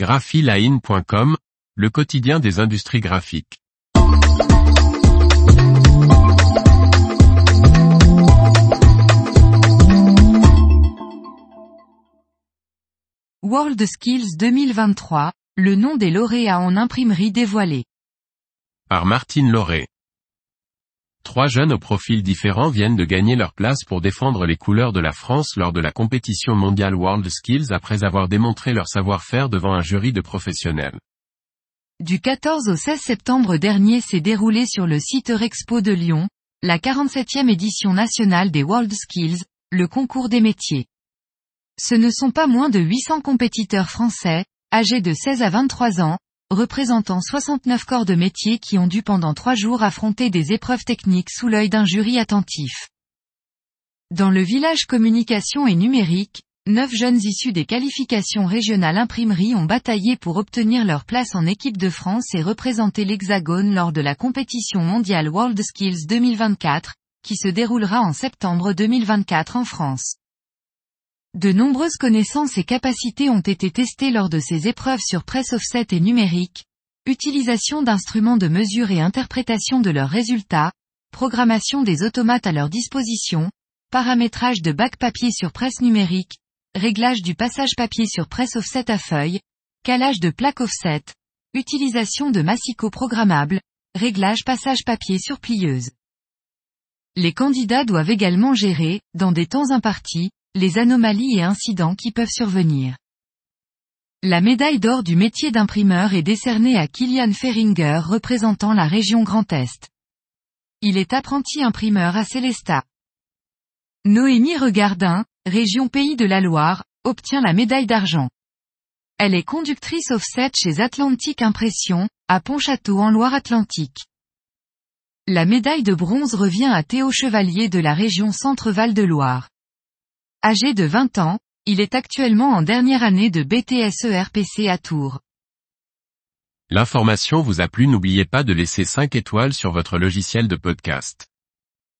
graphiline.com, le quotidien des industries graphiques. World Skills 2023, le nom des lauréats en imprimerie dévoilé. Par Martine Lauré. Trois jeunes aux profils différents viennent de gagner leur place pour défendre les couleurs de la France lors de la compétition mondiale World Skills après avoir démontré leur savoir-faire devant un jury de professionnels. Du 14 au 16 septembre dernier s'est déroulé sur le site Eurexpo de Lyon, la 47e édition nationale des World Skills, le concours des métiers. Ce ne sont pas moins de 800 compétiteurs français, âgés de 16 à 23 ans, représentant 69 corps de métier qui ont dû pendant trois jours affronter des épreuves techniques sous l'œil d'un jury attentif. Dans le village communication et numérique, neuf jeunes issus des qualifications régionales imprimerie ont bataillé pour obtenir leur place en équipe de France et représenter l'Hexagone lors de la compétition mondiale World Skills 2024, qui se déroulera en septembre 2024 en France. De nombreuses connaissances et capacités ont été testées lors de ces épreuves sur presse offset et numérique, utilisation d'instruments de mesure et interprétation de leurs résultats, programmation des automates à leur disposition, paramétrage de bac papier sur presse numérique, réglage du passage papier sur presse offset à feuille, calage de plaque offset, utilisation de massicots programmables, réglage passage papier sur plieuse. Les candidats doivent également gérer, dans des temps impartis, les anomalies et incidents qui peuvent survenir. La médaille d'or du métier d'imprimeur est décernée à Kilian Feringer représentant la région Grand Est. Il est apprenti imprimeur à Célestat. Noémie Regardin, région Pays de la Loire, obtient la médaille d'argent. Elle est conductrice offset chez Atlantique Impression, à Pontchâteau en Loire-Atlantique. La médaille de bronze revient à Théo Chevalier de la région Centre-Val de Loire. Âgé de 20 ans, il est actuellement en dernière année de BTSE RPC à Tours. L'information vous a plu n'oubliez pas de laisser 5 étoiles sur votre logiciel de podcast.